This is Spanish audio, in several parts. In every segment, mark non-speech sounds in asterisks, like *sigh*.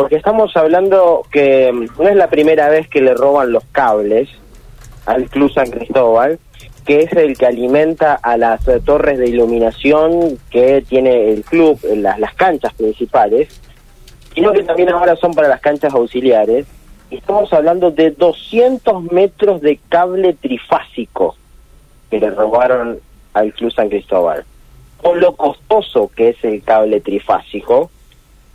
porque estamos hablando que mm, no es la primera vez que le roban los cables al Club San Cristóbal, que es el que alimenta a las eh, torres de iluminación que tiene el club, en las, las canchas principales, sino que también ahora son para las canchas auxiliares. Estamos hablando de 200 metros de cable trifásico que le robaron al Club San Cristóbal. Con lo costoso que es el cable trifásico,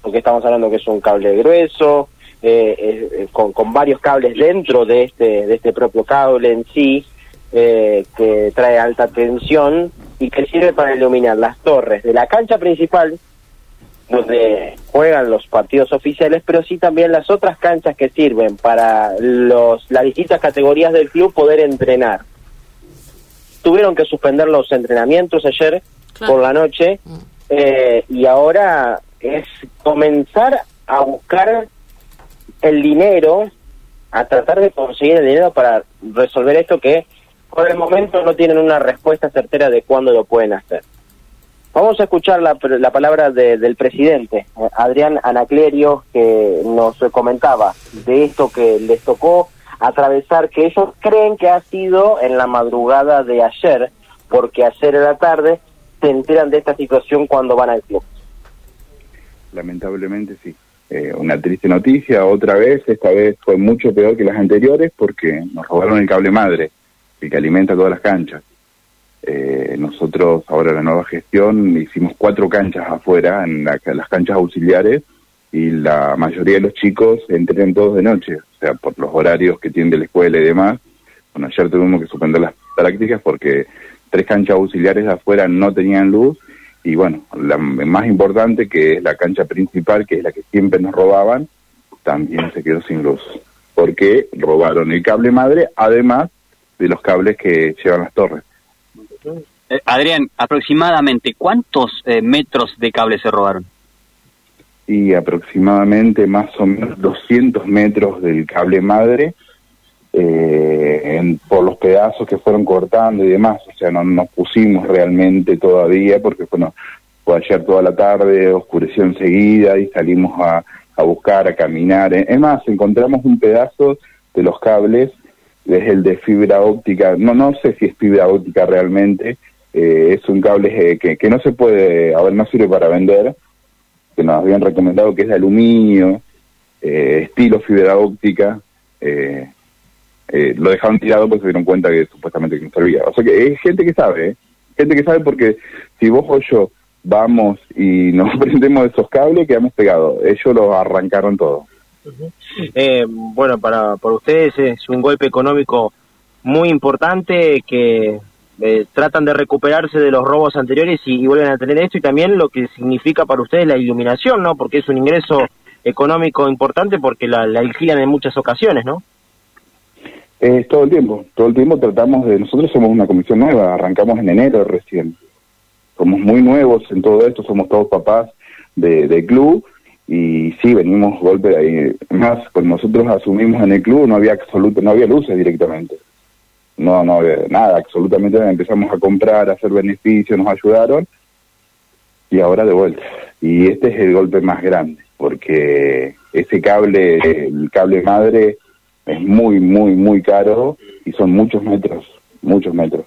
porque estamos hablando que es un cable grueso, eh, eh, con, con, varios cables dentro de este, de este propio cable en sí, eh, que trae alta tensión y que sirve para iluminar las torres de la cancha principal, donde juegan los partidos oficiales, pero sí también las otras canchas que sirven para los, las distintas categorías del club poder entrenar. Tuvieron que suspender los entrenamientos ayer por la noche eh, y ahora es comenzar a buscar el dinero, a tratar de conseguir el dinero para resolver esto que por el momento no tienen una respuesta certera de cuándo lo pueden hacer. Vamos a escuchar la, la palabra de, del presidente, Adrián Anaclerio, que nos comentaba de esto que les tocó atravesar, que ellos creen que ha sido en la madrugada de ayer, porque ayer en la tarde se enteran de esta situación cuando van al club. Lamentablemente sí. Eh, una triste noticia, otra vez, esta vez fue mucho peor que las anteriores porque nos robaron el cable madre, el que alimenta todas las canchas. Eh, nosotros, ahora la nueva gestión, hicimos cuatro canchas afuera, en las canchas auxiliares, y la mayoría de los chicos entrenan todos de noche, o sea, por los horarios que tienen de la escuela y demás. Bueno, ayer tuvimos que suspender las prácticas porque tres canchas auxiliares afuera no tenían luz y bueno, la más importante que es la cancha principal, que es la que siempre nos robaban, también se quedó sin luz, porque robaron el cable madre, además de los cables que llevan las torres. Eh, Adrián, aproximadamente, ¿cuántos eh, metros de cable se robaron? Y aproximadamente más o menos 200 metros del cable madre eh, en, por los pedazos que fueron cortando y demás. O sea, no nos pusimos realmente todavía porque bueno, fue ayer toda la tarde, oscureció enseguida y salimos a, a buscar, a caminar. Es más, encontramos un pedazo de los cables, es el de fibra óptica, no, no sé si es fibra óptica realmente, eh, es un cable eh, que, que no se puede, a ver, no sirve para vender, que nos habían recomendado que es de aluminio, eh, estilo fibra óptica, eh, eh, lo dejaron tirado porque se dieron cuenta que supuestamente no servía. O sea que es gente que sabe, ¿eh? gente que sabe porque si vos o yo vamos y *laughs* nos prendemos esos cables, quedamos pegados. Ellos los arrancaron todo. eh, bueno, para, para ustedes es un golpe económico muy importante que eh, tratan de recuperarse de los robos anteriores y, vuelven a tener esto y también lo que significa para ustedes la iluminación, ¿no? Porque es un ingreso económico importante porque la, la en muchas ocasiones, ¿no? Eh, todo el tiempo, todo el tiempo tratamos de, nosotros somos una comisión nueva, arrancamos en enero recién, somos muy nuevos en todo esto, somos todos papás de, de club y sí, venimos golpe ahí, más, cuando nosotros asumimos en el club no había absoluto, no había luces directamente, no, no había nada, absolutamente empezamos a comprar, a hacer beneficios, nos ayudaron y ahora de vuelta. Y este es el golpe más grande, porque ese cable, el cable madre, es muy, muy, muy caro y son muchos metros, muchos metros.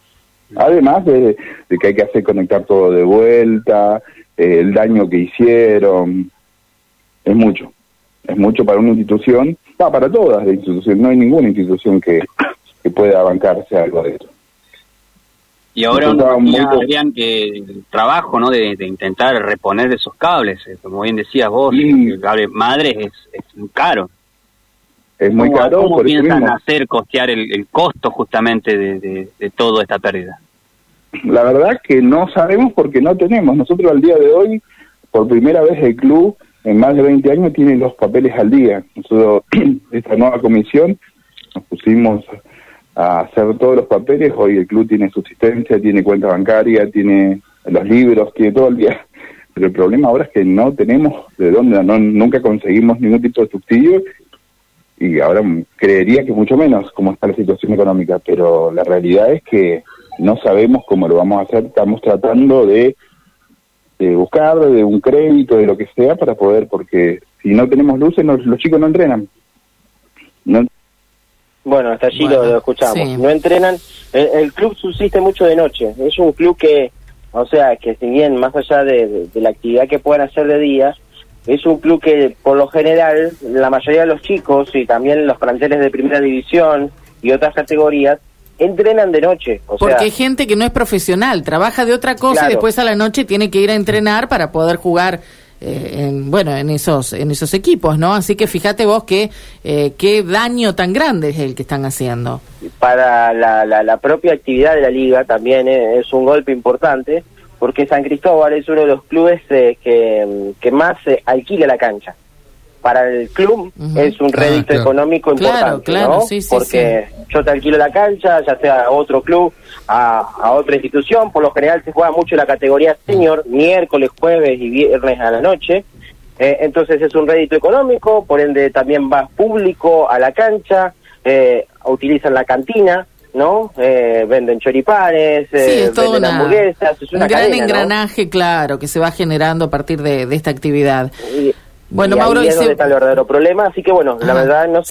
Además de, de que hay que hacer conectar todo de vuelta, eh, el daño que hicieron, es mucho, es mucho para una institución, no, para todas las instituciones, no hay ninguna institución que, que pueda bancarse algo de esto. Y ahora. Adrián, que el trabajo ¿no? De, de, intentar reponer esos cables, eh, como bien decías vos, el cable madre es, es muy caro. Es muy ¿Cómo, caro. ¿Cómo por piensan hacer costear el, el, costo justamente de, de, de toda esta pérdida? La verdad que no sabemos porque no tenemos. Nosotros al día de hoy, por primera vez el club, en más de 20 años, tiene los papeles al día. Nosotros, *clears throat* esta nueva comisión, nos pusimos a hacer todos los papeles. Hoy el club tiene subsistencia, tiene cuenta bancaria, tiene los libros, tiene todo el día. Pero el problema ahora es que no tenemos de dónde, no, nunca conseguimos ningún tipo de subsidio y ahora creería que mucho menos cómo está la situación económica, pero la realidad es que no sabemos cómo lo vamos a hacer, estamos tratando de, de buscar de un crédito, de lo que sea, para poder, porque Si no tenemos luces, los chicos no entrenan. Bueno, hasta allí lo, escuchamos. No entrenan. El, club subsiste mucho de noche. Es un club que, o sea, que si bien más allá de, la actividad que puedan hacer de día, es un club que por lo general la mayoría de los chicos y también los planteles de primera división y otras categorías entrenan de noche. Porque hay gente que no es profesional, trabaja de otra cosa y después a la noche tiene que ir a entrenar para poder jugar. Eh, en, bueno, en esos en esos equipos, ¿no? Así que fíjate vos que eh, qué daño tan grande es el que están haciendo. Para la, la, propia actividad de la liga también eh, es un golpe importante, porque San Cristóbal es uno de los clubes que, que más alquila la cancha. Para el club es un rédito económico importante, ¿no? Porque yo te alquilo la cancha, ya sea a otro club, a, otra institución, por lo general se juega mucho la categoría senior, miércoles, jueves y viernes a la noche, eh, entonces es un rédito económico, por ende también va público a la cancha, eh, utilizan la cantina, ¿no? Eh, venden choripanes, eh, venden hamburguesas, es una un gran engranaje, claro, que se va generando a partir de, esta actividad. bueno, Mauro, ahí es donde está el verdadero problema, así que bueno, la verdad no